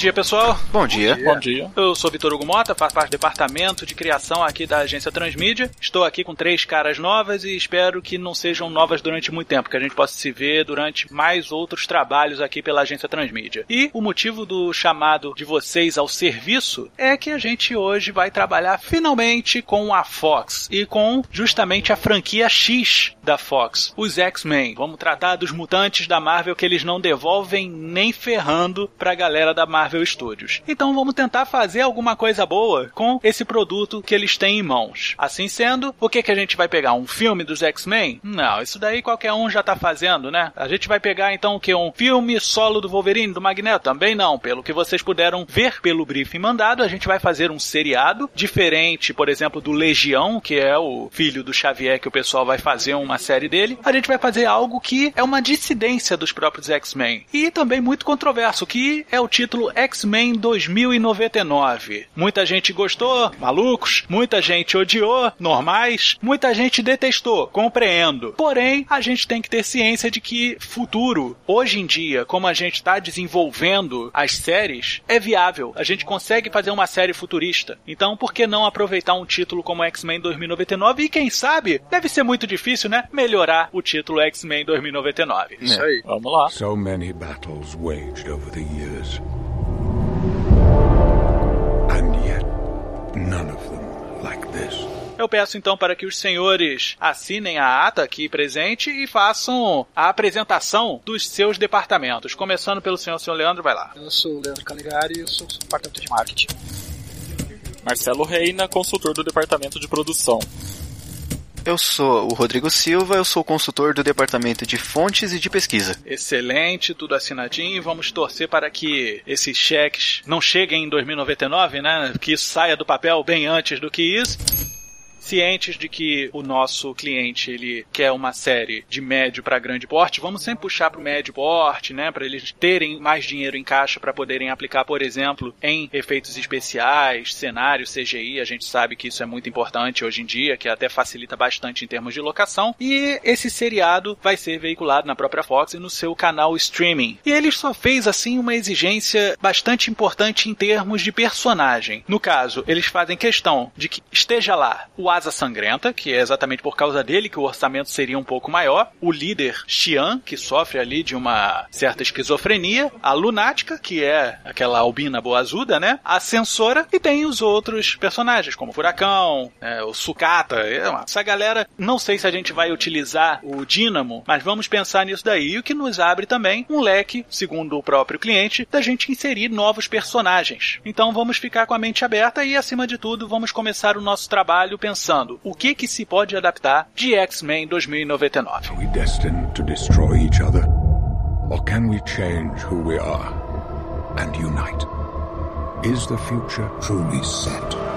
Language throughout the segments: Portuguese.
Dia, pessoal. Bom dia. Bom dia. Eu sou Vitor Hugo Mota, faço parte do departamento de criação aqui da agência Transmídia. Estou aqui com três caras novas e espero que não sejam novas durante muito tempo, que a gente possa se ver durante mais outros trabalhos aqui pela agência Transmídia. E o motivo do chamado de vocês ao serviço é que a gente hoje vai trabalhar finalmente com a Fox e com justamente a franquia X da Fox, os X-Men. Vamos tratar dos mutantes da Marvel que eles não devolvem nem ferrando pra galera da Marvel Studios. Então vamos tentar fazer alguma coisa boa com esse produto que eles têm em mãos. Assim sendo, o que que a gente vai pegar? Um filme dos X-Men? Não, isso daí qualquer um já tá fazendo, né? A gente vai pegar então o que? Um filme solo do Wolverine, do Magneto? Também não. Pelo que vocês puderam ver pelo briefing mandado, a gente vai fazer um seriado diferente, por exemplo, do Legião, que é o filho do Xavier que o pessoal vai fazer uma série dele. A gente vai fazer algo que é uma dissidência dos próprios X-Men. E também muito controverso, que é o título X-Men 2099. Muita gente gostou, malucos, muita gente odiou, normais, muita gente detestou, compreendo. Porém, a gente tem que ter ciência de que futuro, hoje em dia, como a gente está desenvolvendo as séries, é viável. A gente consegue fazer uma série futurista. Então, por que não aproveitar um título como X-Men 2099 e quem sabe, deve ser muito difícil, né? Melhorar o título X-Men 2099. Isso aí. Vamos lá. So many battles waged over the years. None of them like this. Eu peço então para que os senhores assinem a ata aqui presente e façam a apresentação dos seus departamentos. Começando pelo senhor, senhor Leandro, vai lá. Eu sou o Leandro Caligari e eu sou do departamento de marketing. Marcelo Reina, consultor do departamento de produção. Eu sou o Rodrigo Silva, eu sou consultor do departamento de fontes e de pesquisa. Excelente, tudo assinadinho. Vamos torcer para que esses cheques não cheguem em 2099, né? Que isso saia do papel bem antes do que isso. Cientes de que o nosso cliente ele quer uma série de médio para grande porte, vamos sempre puxar para o médio porte, né, para eles terem mais dinheiro em caixa para poderem aplicar, por exemplo, em efeitos especiais, cenários, CGI. A gente sabe que isso é muito importante hoje em dia, que até facilita bastante em termos de locação. E esse seriado vai ser veiculado na própria Fox e no seu canal streaming. E ele só fez assim uma exigência bastante importante em termos de personagem. No caso, eles fazem questão de que esteja lá o Asa Sangrenta, que é exatamente por causa dele que o orçamento seria um pouco maior, o líder Xian, que sofre ali de uma certa esquizofrenia, a Lunática, que é aquela albina boazuda, né? A Censora, e tem os outros personagens, como o Furacão, né? o Sucata. Essa galera, não sei se a gente vai utilizar o Dínamo, mas vamos pensar nisso daí, o que nos abre também um leque, segundo o próprio cliente, da gente inserir novos personagens. Então vamos ficar com a mente aberta e, acima de tudo, vamos começar o nosso trabalho pensando o que que se pode adaptar de X-Men 2099. Are we destined to destroy each other? Or can we change who we are and unite? Is the future truly set?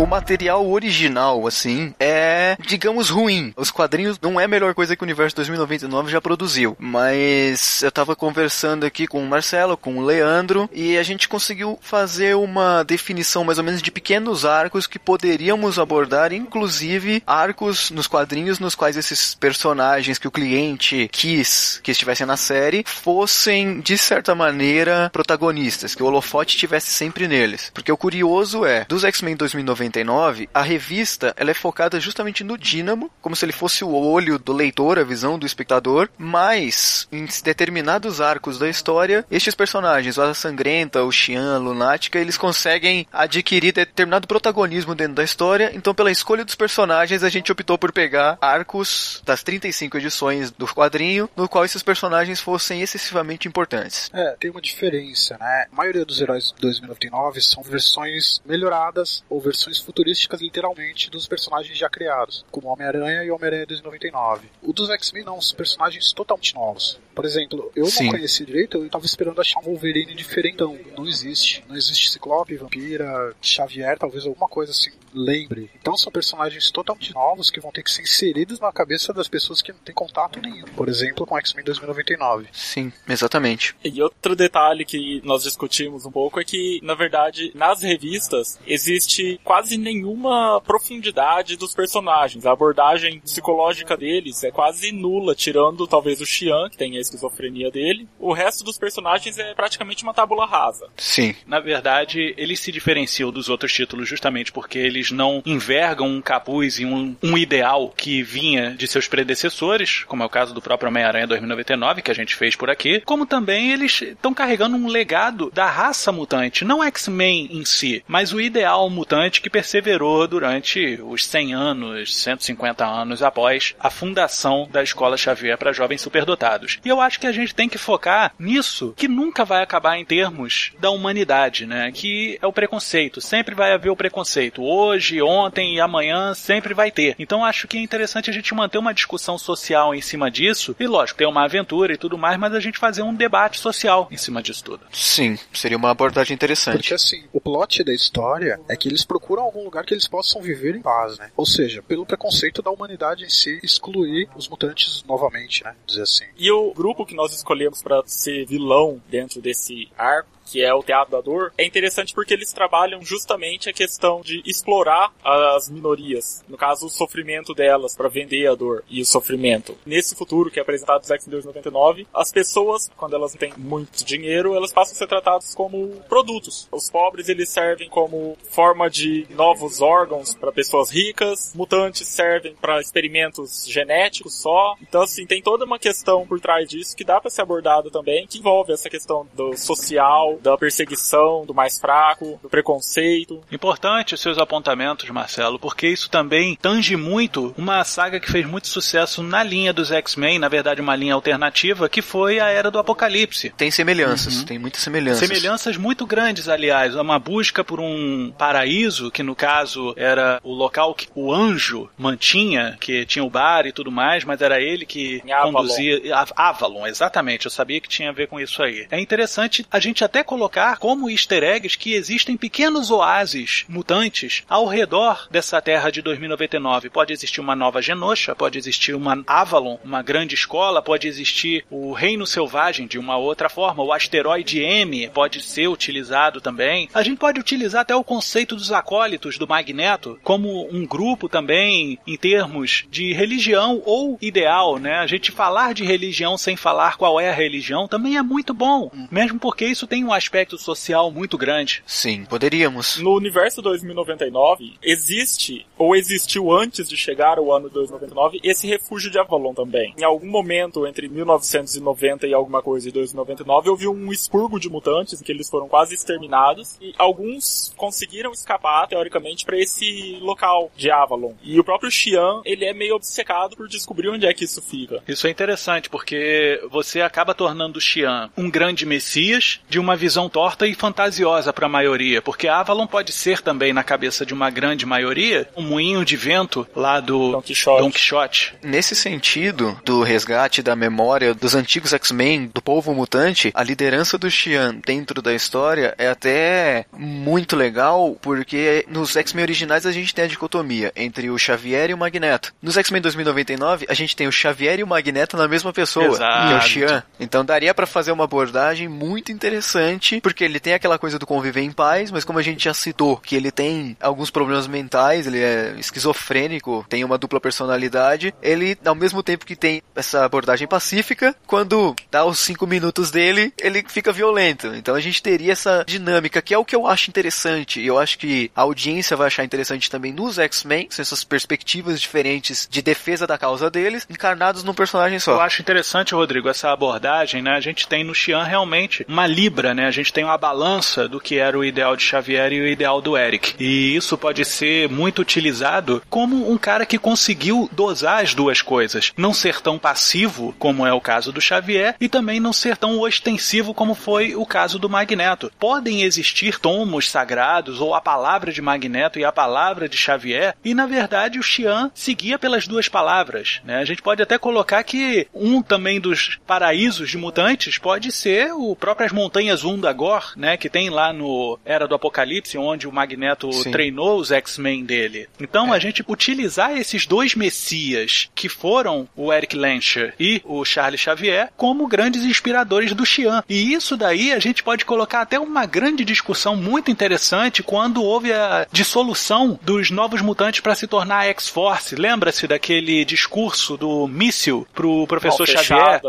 O material original, assim, é, digamos, ruim. Os quadrinhos não é a melhor coisa que o Universo 2099 já produziu. Mas eu tava conversando aqui com o Marcelo, com o Leandro, e a gente conseguiu fazer uma definição mais ou menos de pequenos arcos que poderíamos abordar, inclusive arcos nos quadrinhos nos quais esses personagens que o cliente quis que estivessem na série fossem, de certa maneira, protagonistas, que o holofote estivesse sempre neles. Porque o curioso é, dos X-Men 2099, 2099, a revista ela é focada justamente no Dínamo, como se ele fosse o olho do leitor, a visão do espectador, mas em determinados arcos da história, estes personagens, Asa Sangrenta, o Xian, a Lunática, eles conseguem adquirir determinado protagonismo dentro da história, então pela escolha dos personagens a gente optou por pegar arcos das 35 edições do quadrinho, no qual esses personagens fossem excessivamente importantes. É, tem uma diferença, né? A maioria dos heróis de 2099 são versões melhoradas ou versões futurísticas, literalmente, dos personagens já criados, como Homem-Aranha e Homem-Aranha 2099. O dos X-Men não, são personagens totalmente novos. Por exemplo, eu Sim. não conheci direito, eu tava esperando achar um Wolverine diferentão. Não existe. Não existe Ciclope, Vampira, Xavier, talvez alguma coisa assim lembre. Então são personagens totalmente novos que vão ter que ser inseridos na cabeça das pessoas que não têm contato nenhum. Por exemplo, com X-Men 2099. Sim, exatamente. E outro detalhe que nós discutimos um pouco é que, na verdade, nas revistas existe quase nenhuma profundidade dos personagens. A abordagem psicológica deles é quase nula, tirando talvez o Xian, que tem a esquizofrenia dele. O resto dos personagens é praticamente uma tábula rasa. Sim. Na verdade, eles se diferenciam dos outros títulos justamente porque eles não envergam um capuz e um, um ideal que vinha de seus predecessores, como é o caso do próprio Homem-Aranha 2099, que a gente fez por aqui, como também eles estão carregando um legado da raça mutante, não X-Men em si, mas o ideal mutante que perseverou durante os 100 anos, 150 anos após a fundação da Escola Xavier para jovens superdotados. E eu acho que a gente tem que focar nisso, que nunca vai acabar em termos da humanidade, né? Que é o preconceito. Sempre vai haver o preconceito. Hoje, ontem e amanhã sempre vai ter. Então acho que é interessante a gente manter uma discussão social em cima disso. E lógico, ter uma aventura e tudo mais, mas a gente fazer um debate social em cima disso tudo. Sim, seria uma abordagem interessante. Porque assim, o plot da história é que eles procuram algum lugar que eles possam viver em paz, né? Ou seja, pelo preconceito da humanidade em si, excluir os mutantes novamente, né? Dizer assim. E o grupo que nós escolhemos para ser vilão dentro desse arco que é o Teatro da Dor, é interessante porque eles trabalham justamente a questão de explorar as minorias, no caso o sofrimento delas para vender a dor e o sofrimento. Nesse futuro que é apresentado no X-Men 2099, as pessoas, quando elas não têm muito dinheiro, elas passam a ser tratadas como produtos. Os pobres eles servem como forma de novos órgãos para pessoas ricas, mutantes servem para experimentos genéticos só. Então assim, tem toda uma questão por trás disso que dá para ser abordada também, que envolve essa questão do social, da perseguição do mais fraco, do preconceito. Importante os seus apontamentos, Marcelo, porque isso também tange muito uma saga que fez muito sucesso na linha dos X-Men, na verdade uma linha alternativa, que foi a Era do Apocalipse. Tem semelhanças, tem muitas semelhanças. Semelhanças muito grandes, aliás. Uma busca por um paraíso, que no caso era o local que o anjo mantinha, que tinha o bar e tudo mais, mas era ele que conduzia. Avalon, exatamente. Eu sabia que tinha a ver com isso aí. É interessante a gente até colocar como easter eggs que existem pequenos oásis mutantes ao redor dessa terra de 2099. Pode existir uma nova Genosha, pode existir uma Avalon, uma grande escola, pode existir o Reino Selvagem de uma outra forma, o asteroide M pode ser utilizado também. A gente pode utilizar até o conceito dos acólitos do Magneto como um grupo também em termos de religião ou ideal, né? A gente falar de religião sem falar qual é a religião também é muito bom, mesmo porque isso tem um aspecto social muito grande. Sim, poderíamos. No universo 2099, existe, ou existiu antes de chegar ao ano 2099, esse refúgio de Avalon também. Em algum momento, entre 1990 e alguma coisa e 2099, houve um expurgo de mutantes, em que eles foram quase exterminados, e alguns conseguiram escapar, teoricamente, para esse local de Avalon. E o próprio Xian, ele é meio obcecado por descobrir onde é que isso fica. Isso é interessante porque você acaba tornando o Xian um grande messias de uma visão torta e fantasiosa para a maioria, porque Avalon pode ser também na cabeça de uma grande maioria um moinho de vento lá do Don Quixote. Don Quixote. Nesse sentido, do resgate da memória dos antigos X-Men, do povo mutante, a liderança do Xian dentro da história é até muito legal, porque nos X-Men originais a gente tem a dicotomia entre o Xavier e o Magneto. Nos X-Men 2099, a gente tem o Xavier e o Magneto na mesma pessoa, Exato. que é o Xian. Então daria pra fazer uma abordagem muito interessante interessante, porque ele tem aquela coisa do conviver em paz, mas como a gente já citou, que ele tem alguns problemas mentais, ele é esquizofrênico, tem uma dupla personalidade, ele, ao mesmo tempo que tem essa abordagem pacífica, quando dá os cinco minutos dele, ele fica violento. Então a gente teria essa dinâmica, que é o que eu acho interessante, e eu acho que a audiência vai achar interessante também nos X-Men, essas perspectivas diferentes de defesa da causa deles, encarnados num personagem só. Eu acho interessante, Rodrigo, essa abordagem, né? A gente tem no Xian realmente uma libra, né? A gente tem uma balança do que era o ideal de Xavier e o ideal do Eric. E isso pode ser muito utilizado como um cara que conseguiu dosar as duas coisas. Não ser tão passivo, como é o caso do Xavier, e também não ser tão ostensivo como foi o caso do Magneto. Podem existir tomos sagrados ou a palavra de Magneto e a palavra de Xavier, e na verdade o Xian seguia pelas duas palavras. Né? A gente pode até colocar que um também dos paraísos de mutantes pode ser o próprias montanhas Undagor, né, que tem lá no Era do Apocalipse, onde o Magneto Sim. treinou os X-Men dele. Então é. a gente utilizar esses dois messias que foram o Eric Lancher e o Charles Xavier como grandes inspiradores do Xian. E isso daí a gente pode colocar até uma grande discussão muito interessante quando houve a dissolução dos novos mutantes para se tornar X-Force. Lembra-se daquele discurso do míssil pro professor mão Xavier?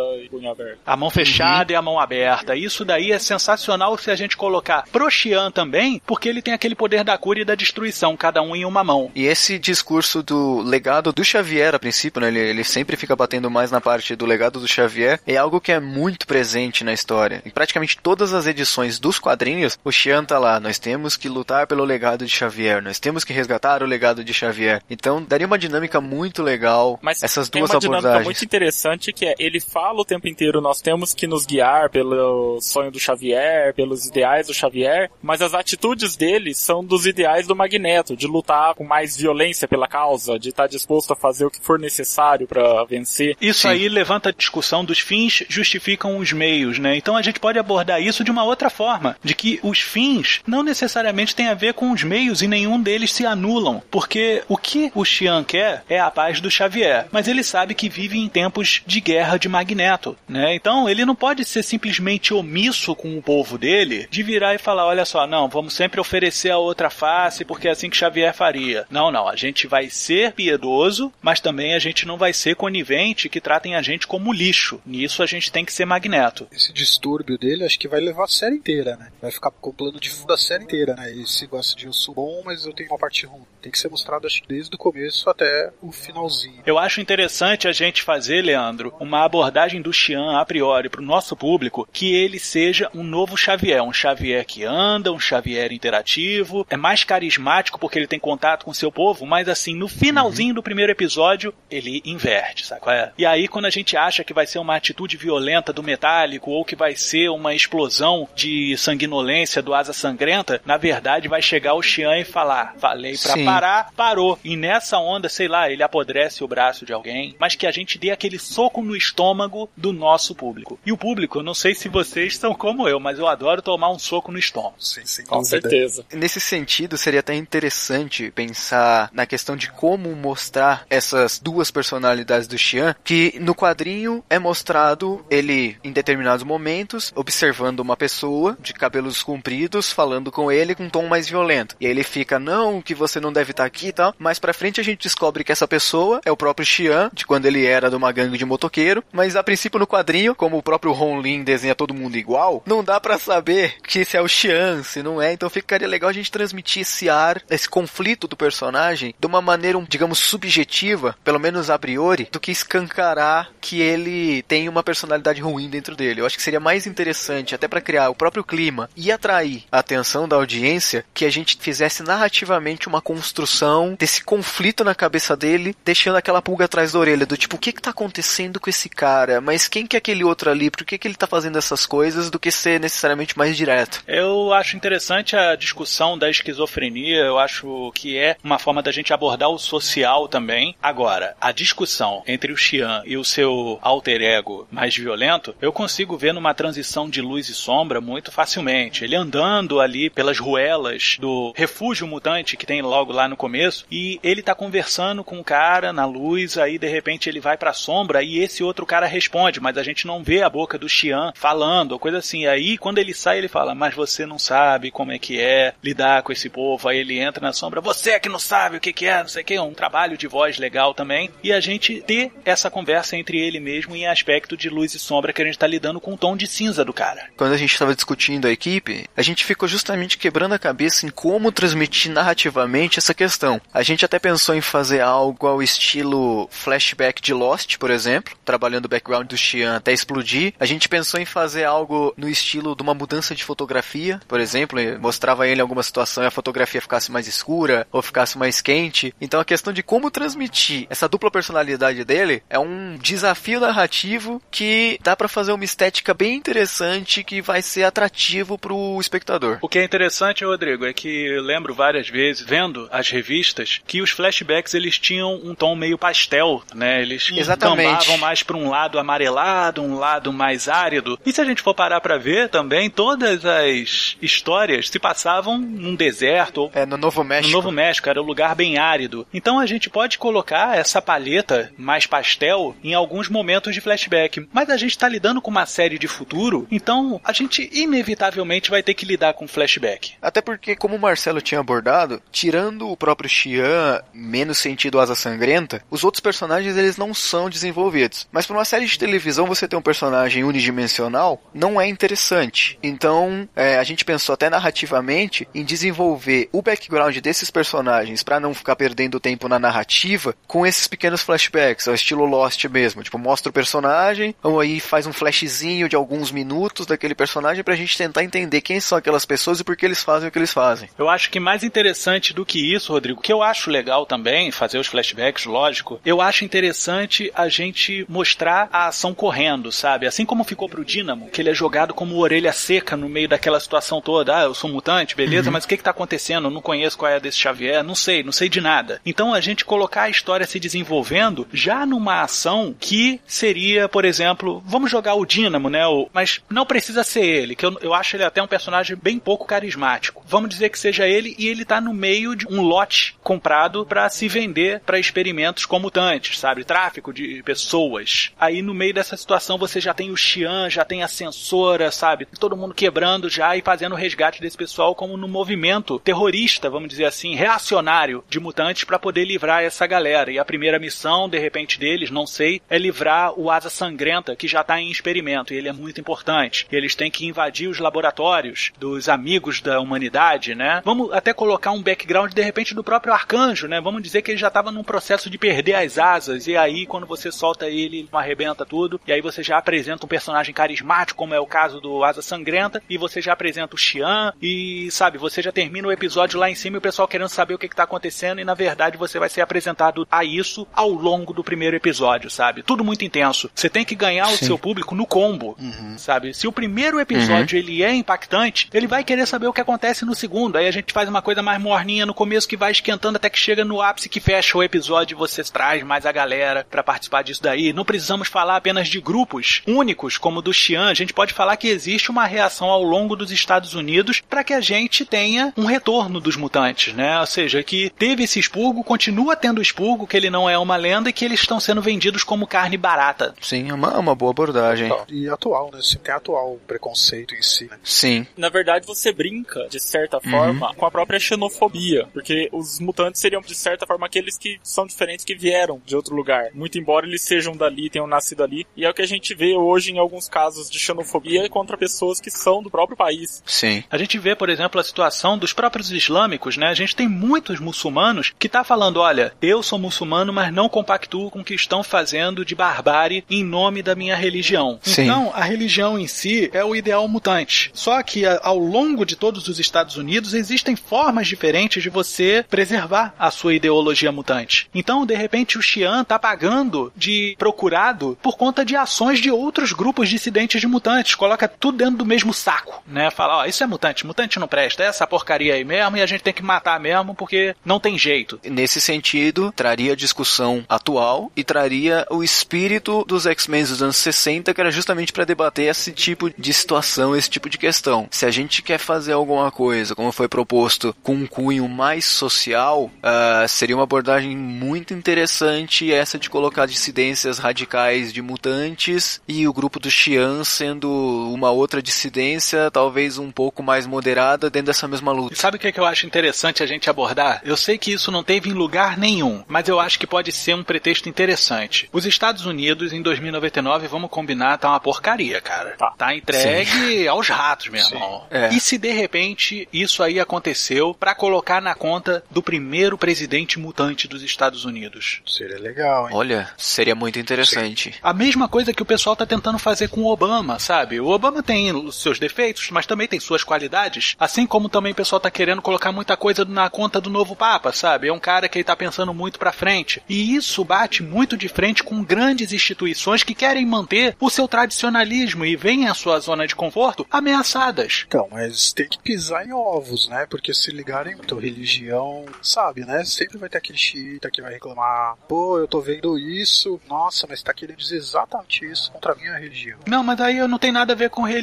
A mão fechada uhum. e a mão aberta. Isso daí é sensacional se a gente colocar pro Xian também, porque ele tem aquele poder da cura e da destruição, cada um em uma mão. E esse discurso do legado do Xavier, a princípio, né, ele, ele sempre fica batendo mais na parte do legado do Xavier, é algo que é muito presente na história. Em praticamente todas as edições dos quadrinhos, o Xian tá lá, nós temos que lutar pelo legado de Xavier, nós temos que resgatar o legado de Xavier. Então, daria uma dinâmica muito legal, Mas essas duas uma abordagens. dinâmica muito interessante que é, ele fala o tempo inteiro, nós temos que nos guiar pelo sonho do Xavier, pelos ideais do Xavier, mas as atitudes dele são dos ideais do Magneto, de lutar com mais violência pela causa, de estar disposto a fazer o que for necessário para vencer. Isso Sim. aí levanta a discussão dos fins justificam os meios, né? Então a gente pode abordar isso de uma outra forma, de que os fins não necessariamente têm a ver com os meios e nenhum deles se anulam, porque o que o Xian quer é a paz do Xavier, mas ele sabe que vive em tempos de guerra de Magneto, né? Então ele não pode ser simplesmente omisso com o povo dele, de virar e falar, olha só, não, vamos sempre oferecer a outra face porque é assim que Xavier faria. Não, não, a gente vai ser piedoso, mas também a gente não vai ser conivente que tratem a gente como lixo. Nisso a gente tem que ser Magneto. Esse distúrbio dele acho que vai levar a série inteira, né? Vai ficar com o plano de fundo da série inteira, né? Ele se gosta de eu sou bom, mas eu tenho uma parte ruim. Tem que ser mostrado acho que desde o começo até o finalzinho. Eu acho interessante a gente fazer, Leandro, uma abordagem do Xian a priori para o nosso público que ele seja um novo Xavier, um Xavier que anda, um Xavier interativo, é mais carismático porque ele tem contato com seu povo, mas assim, no finalzinho uhum. do primeiro episódio, ele inverte, sabe qual é? E aí quando a gente acha que vai ser uma atitude violenta do metálico ou que vai ser uma explosão de sanguinolência do asa sangrenta, na verdade vai chegar o Xian e falar: "Falei para parar, parou". E nessa onda, sei lá, ele apodrece o braço de alguém, mas que a gente dê aquele soco no estômago do nosso público. E o público, eu não sei se vocês são como eu, mas eu adoro tomar um soco no estômago. Sim, sim, com certeza. Nesse sentido, seria até interessante pensar na questão de como mostrar essas duas personalidades do Xian, que no quadrinho é mostrado ele em determinados momentos observando uma pessoa de cabelos compridos falando com ele com um tom mais violento. E aí ele fica, não, que você não deve estar aqui e tal. Mais pra frente a gente descobre que essa pessoa é o próprio Xian, de quando ele era de uma gangue de motoqueiro. Mas a princípio no quadrinho, como o próprio Ron Lin desenha todo mundo igual, não dá para saber que se é o Xian, se não é. Então ficaria legal a gente transmitir esse ar, esse conflito do personagem de uma maneira, digamos, subjetiva, pelo menos a priori, do que escancarar que ele tem uma personalidade ruim dentro dele. Eu acho que seria mais interessante, até para criar o próprio clima e atrair a atenção da audiência, que a gente fizesse narrativamente uma construção desse conflito na cabeça dele, deixando aquela pulga atrás da orelha, do tipo, o que que tá acontecendo com esse cara? Mas quem que é aquele outro ali? Por que que ele tá fazendo essas coisas? Do que ser necessariamente mais direto. Eu acho interessante a discussão da esquizofrenia, eu acho que é uma forma da gente abordar o social também. Agora, a discussão entre o Xian e o seu alter ego mais violento, eu consigo ver numa transição de luz e sombra muito facilmente. Ele andando ali pelas ruelas do refúgio mutante que tem logo lá no começo e ele tá conversando com o cara na luz, aí de repente ele vai pra sombra e esse outro cara responde, mas a gente não vê a boca do Xian falando ou coisa assim. Aí Quando ele sai, ele fala: Mas você não sabe como é que é lidar com esse povo. Aí ele entra na sombra: Você é que não sabe o que, que é, não sei o que. É um trabalho de voz legal também. E a gente ter essa conversa entre ele mesmo em aspecto de luz e sombra que a gente tá lidando com o tom de cinza do cara. Quando a gente estava discutindo a equipe, a gente ficou justamente quebrando a cabeça em como transmitir narrativamente essa questão. A gente até pensou em fazer algo ao estilo flashback de Lost, por exemplo, trabalhando o background do Xian até explodir. A gente pensou em fazer algo no estilo de uma mudança de fotografia, por exemplo, mostrava ele em alguma situação e a fotografia ficasse mais escura ou ficasse mais quente. Então a questão de como transmitir essa dupla personalidade dele é um desafio narrativo que dá para fazer uma estética bem interessante que vai ser atrativo pro espectador. O que é interessante, Rodrigo, é que eu lembro várias vezes, vendo as revistas, que os flashbacks eles tinham um tom meio pastel, né? Eles Exatamente. mais para um lado amarelado, um lado mais árido. E se a gente for parar para ver também, todas as histórias se passavam num deserto ou É, no Novo México. no Novo México, era um lugar bem árido. Então a gente pode colocar essa palheta mais pastel em alguns momentos de flashback. Mas a gente está lidando com uma série de futuro, então a gente inevitavelmente vai ter que lidar com flashback. Até porque, como o Marcelo tinha abordado, tirando o próprio Xian, menos sentido asa sangrenta, os outros personagens eles não são desenvolvidos. Mas para uma série de televisão você ter um personagem unidimensional não é interessante. Então, é, a gente pensou até narrativamente em desenvolver o background desses personagens para não ficar perdendo tempo na narrativa com esses pequenos flashbacks, ao estilo Lost mesmo. Tipo, mostra o personagem, ou aí faz um flashzinho de alguns minutos daquele personagem pra gente tentar entender quem são aquelas pessoas e por que eles fazem o que eles fazem. Eu acho que mais interessante do que isso, Rodrigo, que eu acho legal também, fazer os flashbacks, lógico, eu acho interessante a gente mostrar a ação correndo, sabe? Assim como ficou pro Dínamo, que ele é jogado como orelha seca no meio daquela situação toda. Ah, eu sou mutante, beleza, mas o que que tá acontecendo? Eu não conheço qual é desse Xavier, não sei, não sei de nada. Então a gente colocar a história se desenvolvendo já numa ação que seria, por exemplo, vamos jogar o Dínamo, né? O- mas não precisa ser ele, que eu, eu acho ele até um personagem bem pouco carismático. Vamos dizer que seja ele e ele tá no meio de um lote comprado para se vender para experimentos com mutantes, sabe? Tráfico de pessoas. Aí no meio dessa situação você já tem o Xian, já tem a censora, sabe? Todo mundo quebrando já e fazendo o resgate desse pessoal como no movimento terrorista, vamos dizer assim, reacionário de mutantes para poder livrar essa galera. E a primeira missão, de repente, deles, não sei, é livrar o Asa Sangrenta, que já tá em experimento, e ele é muito importante. Eles têm que invadir os laboratórios dos amigos da humanidade, né? Vamos até colocar um background, de repente, do próprio Arcanjo, né? Vamos dizer que ele já tava num processo de perder as asas, e aí, quando você solta ele, ele arrebenta tudo, e aí você já apresenta um personagem carismático, como é o caso do Asa Sangrenta, e você já apresenta o Xian, e sabe, você já termina o episódio lá em cima e o pessoal querendo saber o que, que tá acontecendo, e na verdade você vai ser apresentado a isso ao longo do primeiro episódio, sabe? Tudo muito intenso. Você tem que ganhar o seu público no combo, sabe? Se o primeiro episódio ele é impactante, ele vai querer saber o que acontece no segundo. Aí a gente faz uma coisa mais morninha no começo que vai esquentando até que chega no ápice que fecha o episódio e você traz mais a galera pra participar disso daí. Não precisamos falar apenas de grupos únicos como o do Xian, a gente pode falar que existe uma reação ao longo dos Estados Unidos para que a gente tenha um retorno dos mutantes, né? Ou seja, que teve esse expurgo, continua tendo expurgo, que ele não é uma lenda e que eles estão sendo vendidos como carne barata. Sim, é uma, é uma boa abordagem. E atual, né? Você tem atual preconceito em si, né? Sim. Na verdade, você brinca, de certa forma, com a própria xenofobia. Porque os mutantes seriam, de certa forma, aqueles que são diferentes, que vieram de outro lugar. Muito embora eles sejam dali, tenham nascido ali. E é o que a gente vê hoje em alguns casos de xenofobia contra pessoas que são do próprio país. Sim. A gente vê, por exemplo, a situação dos próprios islâmicos, né? A gente tem muitos muçulmanos que tá falando, olha, eu sou muçulmano, mas não compactuo com o que estão fazendo de barbárie em nome da minha religião. Sim. Então, a religião em si é o ideal mutante. Só que ao longo de todos os Estados Unidos existem formas diferentes de você preservar a sua ideologia mutante. Então, de repente, o Xian tá pagando de procurado por conta de ações de outros grupos dissidentes de mutantes. Coloca tudo dentro do mesmo saco, né? Fala, ó, isso é mutante, mutante não presta, é essa porcaria aí mesmo e a gente tem que matar mesmo porque não tem jeito. Nesse sentido, traria a discussão atual e traria o espírito dos X-Men dos anos 60, que era justamente para debater esse tipo de situação, esse tipo de questão. Se a gente quer fazer alguma coisa, como foi proposto, com um cunho mais social, ah, seria uma abordagem muito interessante essa de colocar dissidências radicais de mutantes e o grupo do Xian sendo uma outra dissidência, talvez um pouco mais moderada, dentro dessa mesma luta. E sabe o que, é que eu acho interessante a gente abordar? Eu sei que isso não teve em lugar nenhum, mas eu acho que pode ser um pretexto interessante. Os Estados Unidos, em 2099, vamos combinar, tá uma porcaria, cara. Tá. Tá entregue aos ratos, meu irmão. É. E se de repente isso aí aconteceu pra colocar na conta do primeiro presidente mutante dos Estados Unidos? Seria legal, hein? Olha, seria muito interessante. A mesma coisa que o pessoal tá tentando fazer com o Obama, sabe? O Obama tem os seus defeitos, mas também tem suas qualidades. Assim como também o pessoal tá querendo colocar muita coisa na conta do novo Papa, sabe? É um cara que ele tá pensando muito pra frente. E isso bate muito de frente com grandes instituições que querem manter o seu tradicionalismo e veem a sua zona de conforto ameaçadas. Então, mas tem que pisar em ovos, né? Porque se ligarem muito religião, sabe, né? Sempre vai ter aquele xiita que vai reclamar, pô, eu tô vendo isso, nossa, mas tá querendo dizer exatamente isso contra a minha religião. Não, mas aí eu não tem nada a ver com religião,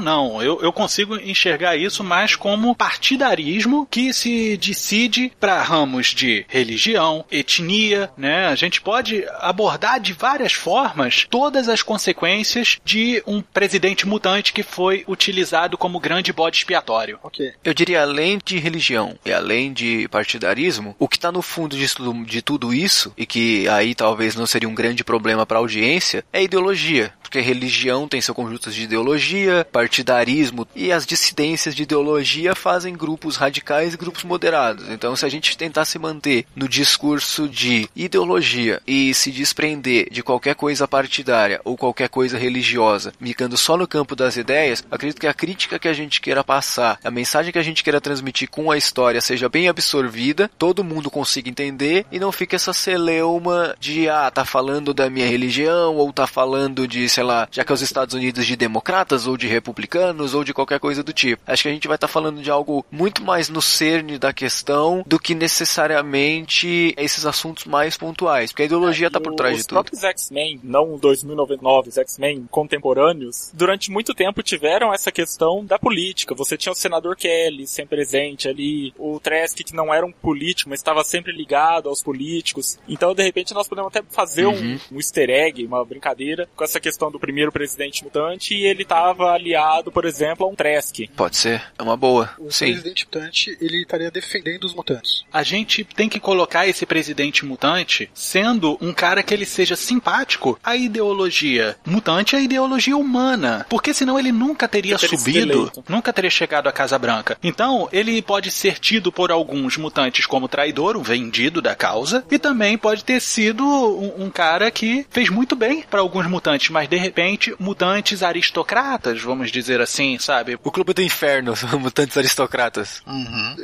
não. Eu, eu consigo enxergar isso mais como partidarismo que se decide para ramos de religião, etnia, né? A gente pode abordar de várias formas todas as consequências de um presidente mutante que foi utilizado como grande bode expiatório. Ok. Eu diria, além de religião e além de partidarismo, o que está no fundo de tudo, de tudo isso, e que aí talvez não seria um grande problema para a audiência, é ideologia. Porque religião tem seu conjunto de ideologia, partidarismo e as dissidências de ideologia fazem grupos radicais e grupos moderados. Então, se a gente tentar se manter no discurso de ideologia e se desprender de qualquer coisa partidária ou qualquer coisa religiosa, ficando só no campo das ideias, acredito que a crítica que a gente queira passar, a mensagem que a gente queira transmitir com a história seja bem absorvida, todo mundo consiga entender e não fique essa celeuma de, ah, tá falando da minha religião ou tá falando de, sei lá, já que é os Estados Unidos de democratas ou de republicanos ou de qualquer coisa do tipo. Acho que a gente vai estar falando de algo muito mais no cerne da questão do que necessariamente esses assuntos mais pontuais, porque a ideologia tá por trás os de tudo. próprios X-Men, não 2099, os X-Men contemporâneos, durante muito tempo tiveram essa questão da política. Você tinha o senador Kelly sempre presente ali, o Trask que não era um político, mas estava sempre ligado aos políticos. Então, de repente, nós podemos até fazer Uhum. um, um easter egg, uma brincadeira, com essa questão do primeiro presidente mutante e ele estava aliado, por exemplo, a um Trask. Pode ser, é uma boa. O Sim. presidente mutante, ele estaria defendendo os mutantes. A gente tem que colocar esse presidente mutante sendo um cara que ele seja simpático à ideologia mutante, à ideologia humana. Porque senão ele nunca teria Ele subido, nunca teria chegado à Casa Branca. Então, ele pode ser tido por alguns mutantes como traidor, um vendido da causa, e também pode ter sido um, um cara que fez muito bem para alguns mutantes, mas de repente, mutantes aristocratas, vamos dizer assim, sabe? O Clube do Inferno, mutantes aristocratas.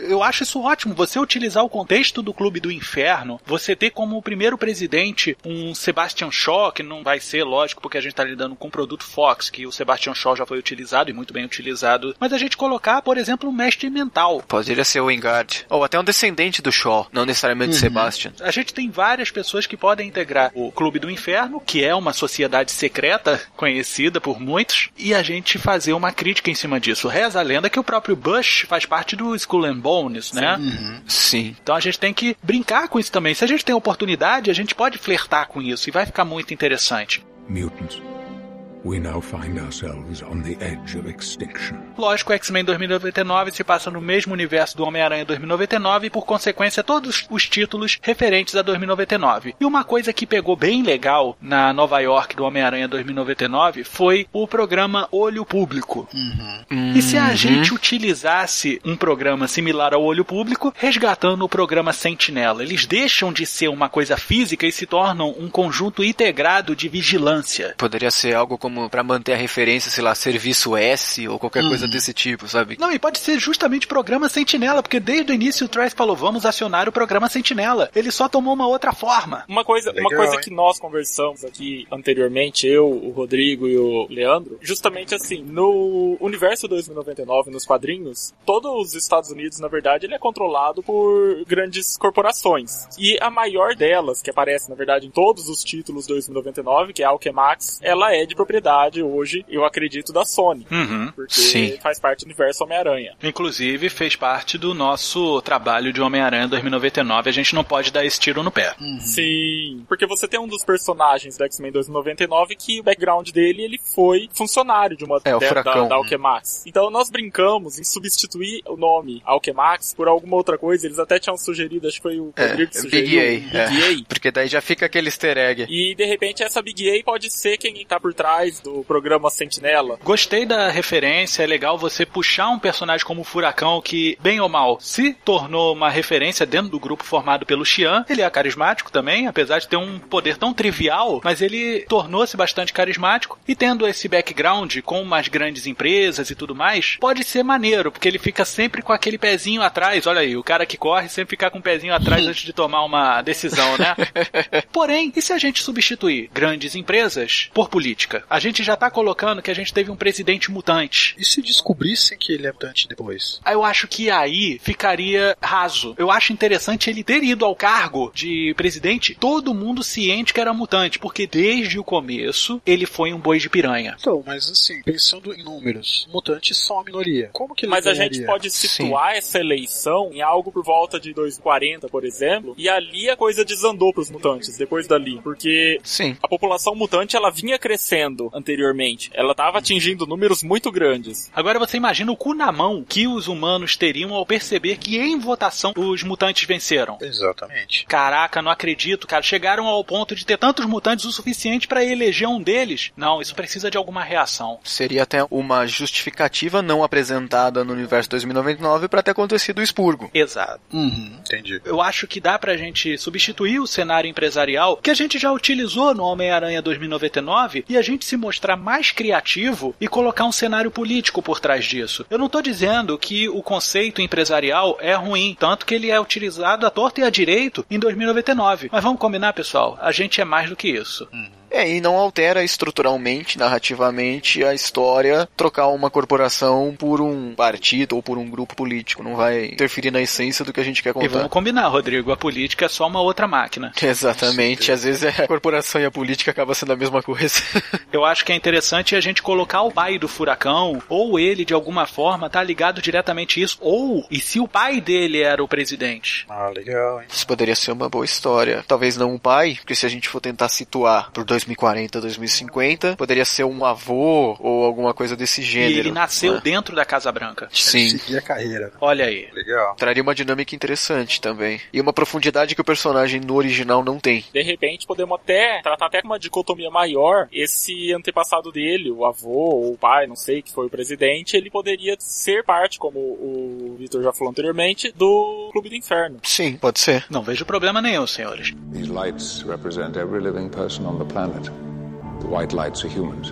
Eu acho isso ótimo. Você utilizar o contexto do Clube do Inferno, você ter como primeiro presidente um Sebastian Shaw, que não vai ser, lógico, porque a gente está lidando com o produto Fox, que o Sebastian Shaw já foi utilizado e muito bem utilizado. Mas a gente colocar, por exemplo, um mestre mental. Poderia ser o Wingard. Ou até um descendente do Shaw, não necessariamente Sebastian. A gente tem várias pessoas que podem integrar o Clube do Inferno, que é uma sociedade secreta conhecida por muitos, e a gente fazer uma crítica em cima disso. Reza a lenda que o próprio Bush faz parte do Skull and Bones, né? Sim. Então a gente tem que brincar com isso também. Se a gente tem oportunidade, a gente pode flertar com isso e vai ficar muito interessante. Mutants. We now find ourselves on the edge of extinction. Lógico, X-Men 2099 se passa no mesmo universo do Homem-Aranha 2099 e, por consequência, todos os títulos referentes a 2099. E uma coisa que pegou bem legal na Nova York do Homem-Aranha 2099 foi o programa Olho Público. E se a gente utilizasse um programa similar ao Olho Público, resgatando o programa Sentinela? Eles deixam de ser uma coisa física e se tornam um conjunto integrado de vigilância. Poderia ser algo como pra manter a referência, sei lá, serviço S ou qualquer coisa desse tipo, sabe? Não, e pode ser justamente o programa Sentinela, porque desde o início o Trace falou, vamos acionar o programa Sentinela. Ele só tomou uma outra forma. Uma coisa, Legal, uma coisa hein? que nós conversamos aqui anteriormente, eu, o Rodrigo e o Leandro, justamente assim, no universo 2099, nos quadrinhos, todos os Estados Unidos, na verdade, ele é controlado por grandes corporações. E a maior delas, que aparece, na verdade, em todos os títulos 2099, que é a Alchemax, ela é de propriedade propriedade hoje, eu acredito, da Sony. Uhum. Porque Sim. faz parte do universo Homem-Aranha. Inclusive, fez parte do nosso trabalho de Homem-Aranha 2099. A gente não pode dar esse tiro no pé. Sim, porque você tem um dos personagens do X-Men 2099 que o background dele ele foi funcionário de uma É, o da, da, da Alchemax. Então nós brincamos em substituir o nome Alchemax por alguma outra coisa. Eles até tinham sugerido, acho que foi o É, Rodrigo que sugeriu, Big A. Big é. A. Porque daí já fica aquele easter egg. E de repente essa Big A pode ser quem tá por trás do programa Sentinela. Gostei da referência, é legal você puxar um personagem como o Furacão, que, bem ou mal, se tornou uma referência dentro do grupo formado pelo Xian. Ele é carismático também, apesar de ter um poder tão trivial, mas ele tornou-se bastante carismático. E tendo esse background com umas grandes empresas e tudo mais, pode ser maneiro, porque ele fica sempre com aquele pezinho atrás. Olha aí, o cara que corre sempre fica com o pezinho atrás antes de tomar uma decisão, né? Porém, e se a gente substituir grandes empresas por política? A gente já tá colocando que a gente teve um presidente mutante. E se descobrissem que ele é mutante depois? Aí Eu acho que aí ficaria raso. Eu acho interessante ele ter ido ao cargo de presidente, todo mundo ciente que era mutante, porque desde o começo ele foi um boi de piranha. Então, mas assim, pensando em números, mutantes são a minoria. Como que ele Mas a ganharia? gente pode situar essa eleição em algo por volta de 2040, por exemplo, e ali a coisa desandou pros mutantes, depois dali. Porque Sim. a população mutante ela vinha crescendo anteriormente. Ela estava atingindo números muito grandes. Agora você imagina o cu na mão que os humanos teriam ao perceber que em votação os mutantes venceram. Exatamente. Caraca, não acredito, cara. Chegaram ao ponto de ter tantos mutantes o suficiente pra eleger um deles. Não, isso precisa de alguma reação. Seria até uma justificativa não apresentada no universo 2099 para ter acontecido o expurgo. Exato. Uhum, entendi. Eu acho que dá pra gente substituir o cenário empresarial que a gente já utilizou no Homem-Aranha 2099 e a gente se mostrar mais criativo e colocar um cenário político por trás disso. Eu não tô dizendo que o conceito empresarial é ruim, tanto que ele é utilizado à torta e à direito em 2099. Mas vamos combinar, pessoal, a gente é mais do que isso. É, e não altera estruturalmente, narrativamente, a história trocar uma corporação por um partido ou por um grupo político. Não vai interferir na essência do que a gente quer E vamos contar. combinar, Rodrigo, a política é só uma outra máquina. Exatamente, às vezes é a corporação e a política acaba sendo a mesma coisa. Eu acho que é interessante a gente colocar o pai do furacão, ou ele de alguma forma tá ligado diretamente a isso, ou e se o pai dele era o presidente. Ah, legal, hein? Isso poderia ser uma boa história. Talvez não o pai, porque se a gente for tentar situar por 2040, 2050, poderia ser um avô ou alguma coisa desse gênero. e ele nasceu né? dentro da Casa Branca. Sim. Seguir a carreira. Olha aí. Legal. Traria uma dinâmica interessante também. E uma profundidade que o personagem no original não tem. De repente, podemos até tratar até com uma dicotomia maior. Esse antepassado dele, o avô ou o pai, não sei, que foi o presidente, ele poderia ser parte, como o Victor já falou anteriormente, do Clube do Inferno. Sim, pode ser. Não vejo problema nenhum, senhores. These lights represent every living person on the planet. The white lights are humans.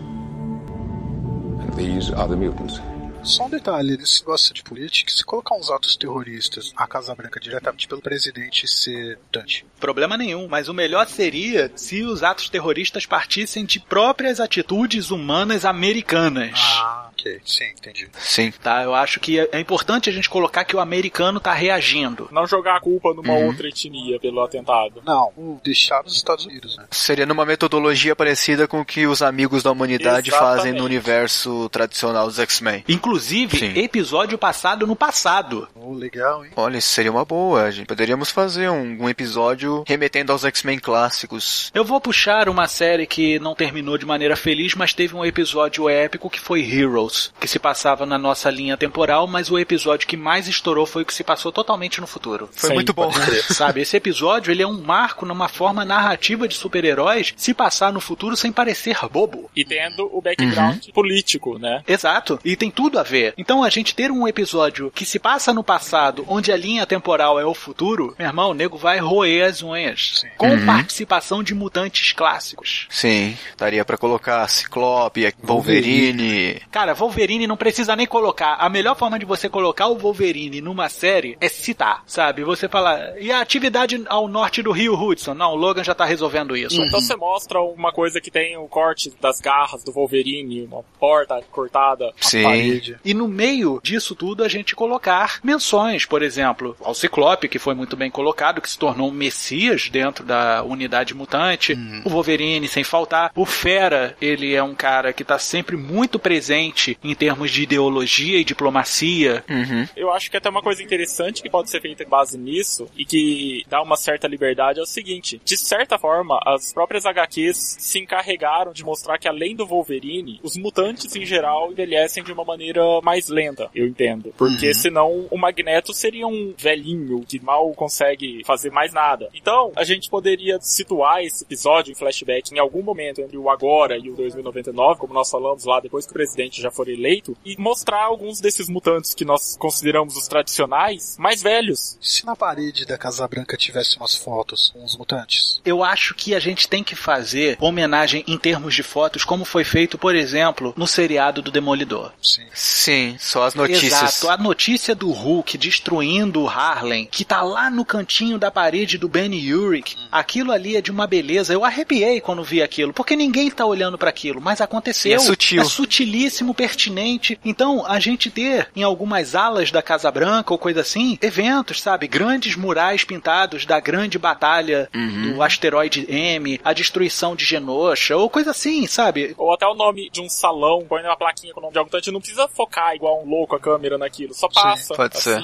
And these are the mutants. Só um detalhe, nesse negócio de política, se colocar uns atos terroristas à Casa Branca diretamente pelo presidente ser mutante. Problema nenhum, mas o melhor seria se os atos terroristas partissem de próprias atitudes humanas americanas. Ah, ok. Sim, entendi. Sim. Tá, eu acho que é importante a gente colocar que o americano tá reagindo. Não jogar a culpa numa Uhum. outra etnia pelo atentado. Não, deixar os Estados Unidos, né? Seria numa metodologia parecida com o que os amigos da humanidade fazem no Exatamente. universo tradicional dos X-Men. Inclusive, Sim. episódio passado no passado. Oh, legal, hein? Olha, isso seria uma boa. gente. Poderíamos fazer um, um episódio remetendo aos X-Men clássicos. Eu vou puxar uma série que não terminou de maneira feliz, mas teve um episódio épico que foi Heroes, que se passava na nossa linha temporal, mas o episódio que mais estourou foi o que se passou totalmente no futuro. Foi Sim, muito bom. Sabe, esse episódio ele é um marco numa forma narrativa de super-heróis se passar no futuro sem parecer bobo. E tendo o background político, né? Exato, e tem tudo a ver. Então a gente ter um episódio que se passa no passado, onde a linha temporal é o futuro, meu irmão, o nego vai roer as unhas. Sim. Com participação de mutantes clássicos. Sim, daria pra colocar Ciclope, Wolverine. Cara, Wolverine não precisa nem colocar. A melhor forma de você colocar o Wolverine numa série é citar, sabe? Você fala, e a atividade ao norte do Rio Hudson? Não, o Logan já tá resolvendo isso. Então você mostra uma coisa que tem o corte das garras do Wolverine, uma porta cortada, Sim. Parede. E no meio disso tudo a gente colocar menções, por exemplo, ao Ciclope, que foi muito bem colocado, que se tornou um messias dentro da unidade mutante, o Wolverine sem faltar, o Fera, ele é um cara que tá sempre muito presente em termos de ideologia e diplomacia. Uhum. Eu acho que até uma coisa interessante que pode ser feita com base nisso e que dá uma certa liberdade é o seguinte: de certa forma, as próprias HQs se encarregaram de mostrar que além do Wolverine, os mutantes em geral envelhecem de uma maneira mais lenta, eu entendo. Porque senão o Magneto seria um velhinho que mal consegue fazer mais nada. Então, a gente poderia situar esse episódio em flashback em algum momento entre o agora e o 2099, como nós falamos lá depois que o presidente já for eleito, e mostrar alguns desses mutantes que nós consideramos os tradicionais mais velhos. Se na parede da Casa Branca tivesse umas fotos com os mutantes? Eu acho que a gente tem que fazer homenagem em termos de fotos, como foi feito, por exemplo, no seriado do Demolidor. Sim. Sim, só as notícias. Exato. A notícia do Hulk destruindo o Harlem, que tá lá no cantinho da parede do Benny Urich, aquilo ali é de uma beleza. Eu arrepiei quando vi aquilo, porque ninguém tá olhando para aquilo, mas aconteceu. E é sutil. É sutilíssimo, pertinente. Então, a gente ter em algumas alas da Casa Branca ou coisa assim, eventos, sabe? Grandes murais pintados da grande batalha Uhum. do asteroide M, a destruição de Genosha, ou coisa assim, sabe? Ou até o nome de um salão, põe uma plaquinha com o nome de algum mutante, não precisa focar igual um louco a câmera naquilo, só passa. pode ser.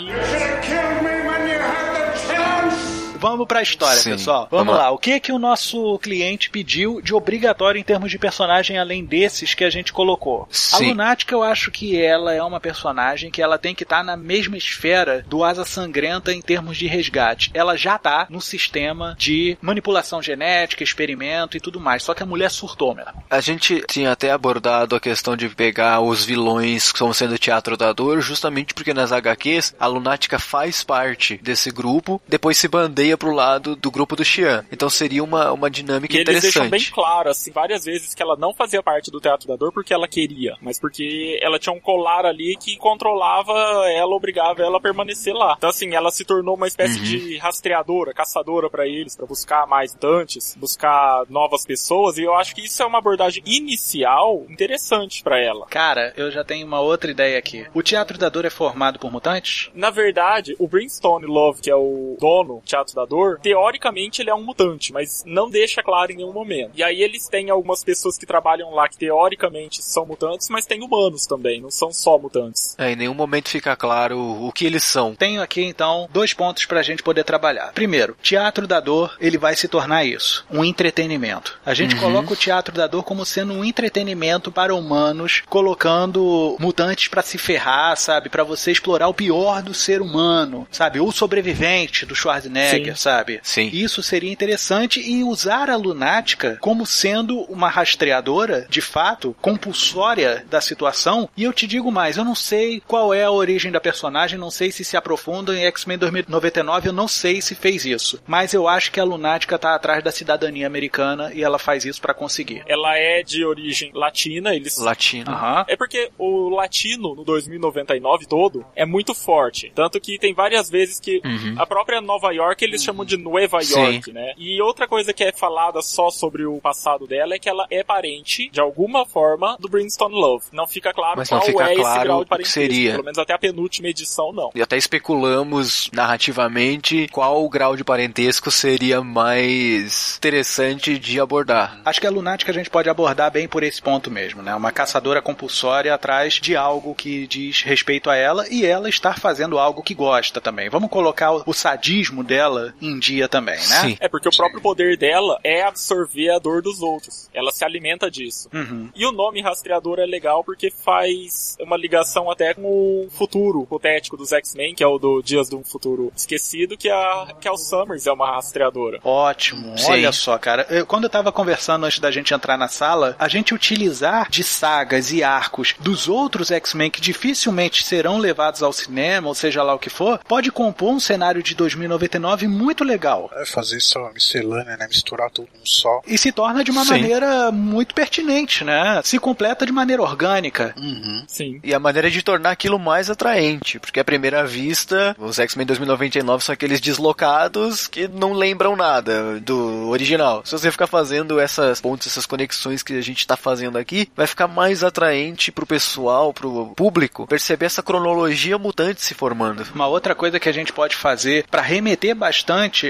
Vamos pra história, Sim, pessoal. Vamos, vamos lá. lá. O que que o nosso cliente pediu de obrigatório em termos de personagem além desses que a gente colocou? A Sim. Lunática, eu acho que ela é uma personagem que ela tem que estar na mesma esfera do Asa Sangrenta em termos de resgate. Ela já tá no sistema de manipulação genética, experimento e tudo mais. Só que a mulher surtou, meu. A gente tinha até abordado a questão de pegar os vilões como sendo teatro da dor, justamente porque nas HQs a Lunática faz parte desse grupo, depois se bandeia pro lado do grupo do Xian. Então seria uma, uma dinâmica E eles deixam bem interessante. claro, assim, várias vezes que ela não fazia parte do Teatro da Dor porque ela queria, mas porque ela tinha um colar ali que controlava ela, obrigava ela a permanecer lá. Então, assim, ela se tornou uma espécie de rastreadora, caçadora pra eles, pra buscar mais mutantes, buscar novas pessoas, e eu acho que isso é uma abordagem inicial interessante pra ela. Cara, eu já tenho uma outra ideia aqui. O Teatro da Dor é formado por mutantes? Na verdade, o Brimstone Love, que é o dono do Teatro da Dor, teoricamente ele é um mutante, mas não deixa claro em nenhum momento. E aí eles têm algumas pessoas que trabalham lá que teoricamente são mutantes, mas tem humanos também, não são só mutantes. É, em nenhum momento fica claro o que eles são. Tenho aqui então dois pontos pra gente poder trabalhar. Primeiro, Teatro da Dor, ele vai se tornar isso, um entretenimento. A gente coloca o Teatro da Dor como sendo um entretenimento para humanos, colocando mutantes pra se ferrar, sabe, Pra você explorar o pior do ser humano, sabe, o sobrevivente do Schwarzenegger, Sim. Sabe? Sim. Isso seria interessante e usar a lunática como sendo uma rastreadora, de fato, compulsória da situação. E eu te digo mais, eu não sei qual é a origem da personagem, não sei se se aprofunda em X-Men 2099, eu não sei se fez isso. Mas eu acho que a lunática tá atrás da cidadania americana e ela faz isso pra conseguir. Ela é de origem latina, eles Latino. Aham. É porque o latino no 2099 todo é muito forte. Tanto que tem várias vezes que a própria Nova York eles chamam de Nueva Sim. York, né? E outra coisa que é falada só sobre o passado dela é que ela é parente, de alguma forma, do Brimstone Love. Não fica claro Mas não qual fica é esse claro grau o de que parentesco. seria. Pelo menos até a penúltima edição, não. E até especulamos narrativamente qual o grau de parentesco seria mais interessante de abordar. Acho que a lunática a gente pode abordar bem por esse ponto mesmo, né? Uma caçadora compulsória atrás de algo que diz respeito a ela e ela estar fazendo algo que gosta também. Vamos colocar o sadismo dela em dia também, né? Sim. É porque o próprio poder dela é absorver a dor dos outros. Ela se alimenta disso. Uhum. E o nome rastreador é legal porque faz uma ligação até com o futuro hipotético dos X-Men, que é o do Dias do Futuro Esquecido, que a Kel Summers é uma rastreadora. Ótimo, Sim. olha só, cara. Eu- quando eu tava conversando antes da gente entrar na sala, a gente utilizar de sagas e arcos dos outros X-Men que dificilmente serão levados ao cinema, ou seja lá o que for, pode compor um cenário de 2099 muito legal. É fazer essa miscelânea, né? Misturar tudo num só. E se torna de uma Sim. maneira muito pertinente, né? Se completa de maneira orgânica. Uhum. Sim. E a maneira de tornar aquilo mais atraente, porque à primeira vista, os X-Men 2099 são aqueles deslocados que não lembram nada do original. Se você ficar fazendo essas pontes, essas conexões que a gente tá fazendo aqui, vai ficar mais atraente pro pessoal, pro público, perceber essa cronologia mutante se formando. Uma outra coisa que a gente pode fazer para remeter bastante,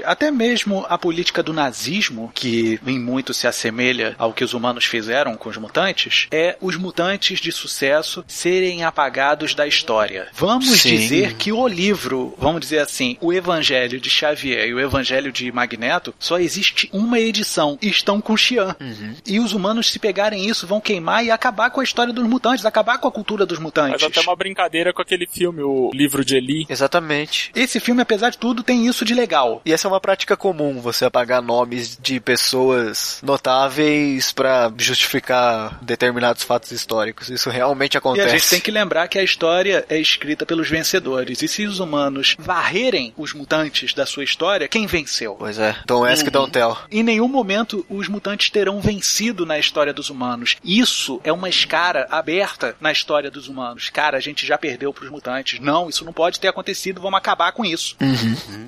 até mesmo a política do nazismo, que em muito se assemelha ao que os humanos fizeram com os mutantes, é os mutantes de sucesso serem apagados da história. Vamos Sim. dizer que o livro, vamos dizer assim, o Evangelho de Xavier e o Evangelho de Magneto, só existe uma edição e estão com Xian. E os humanos, se pegarem isso, vão queimar e acabar com a história dos mutantes, acabar com a cultura dos mutantes. Mas até uma brincadeira com aquele filme, o livro de Eli. Exatamente. Esse filme, apesar de tudo, tem isso de legal. E essa é uma prática comum, você apagar nomes de pessoas notáveis pra justificar determinados fatos históricos. Isso realmente E acontece. a gente tem que lembrar que a história é escrita pelos vencedores. E se os humanos varrerem os mutantes da sua história, quem venceu? Pois é. Don't ask, Uhum. don't tell. Em nenhum momento os mutantes terão vencido na história dos humanos. Isso é uma escara aberta na história dos humanos. Cara, a gente já perdeu pros mutantes. Não, isso não pode ter acontecido, vamos acabar com isso.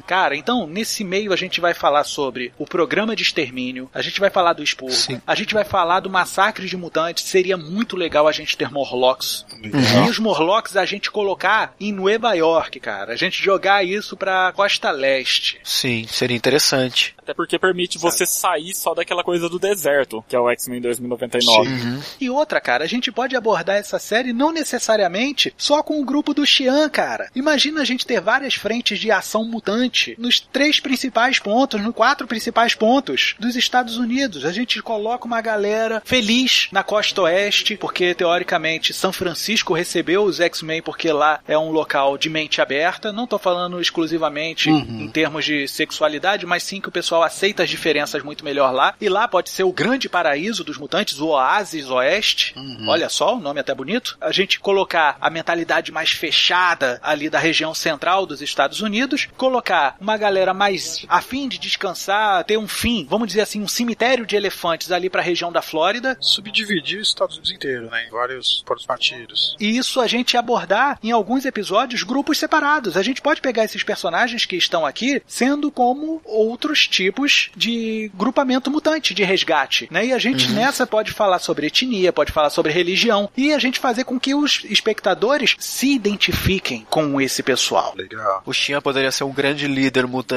Cara, então, nesse meio a gente vai falar sobre o programa de extermínio, a gente vai falar do expurgo, Sim. a gente vai falar do massacre de mutantes. Seria muito legal a gente ter Morlocks. Legal. E os Morlocks a gente colocar em Nova York, cara. A gente jogar isso pra costa leste. Sim, seria interessante. Até porque permite você sair só daquela coisa do deserto, que é o X-Men 2099. Sim. E outra, cara, a gente pode abordar essa série não necessariamente só com o grupo do Xian, cara. Imagina a gente ter várias frentes de ação mutante nos três principais pontos, nos quatro principais pontos dos Estados Unidos. A gente coloca uma galera feliz na costa oeste, porque teoricamente São Francisco recebeu os X-Men porque lá é um local de mente aberta. Não tô falando exclusivamente em termos de sexualidade, mas sim que o pessoal aceita as diferenças muito melhor lá. E lá pode ser o grande paraíso dos mutantes, o Oasis Oeste. Olha só, o nome é até bonito. A gente colocar a mentalidade mais fechada ali da região central dos Estados Unidos, colocar uma galera mais afim de descansar, ter um fim, vamos dizer assim, um cemitério de elefantes ali pra região da Flórida. Subdividir os Estados Unidos inteiro, né? Em vários partidos. E isso a gente abordar em alguns episódios grupos separados. A gente pode pegar esses personagens que estão aqui sendo como outros tipos de grupamento mutante, de resgate, né? E a gente nessa pode falar sobre etnia, pode falar sobre religião e a gente fazer com que os espectadores se identifiquem com esse pessoal. Legal. O Xian poderia ser um grande líder mutante,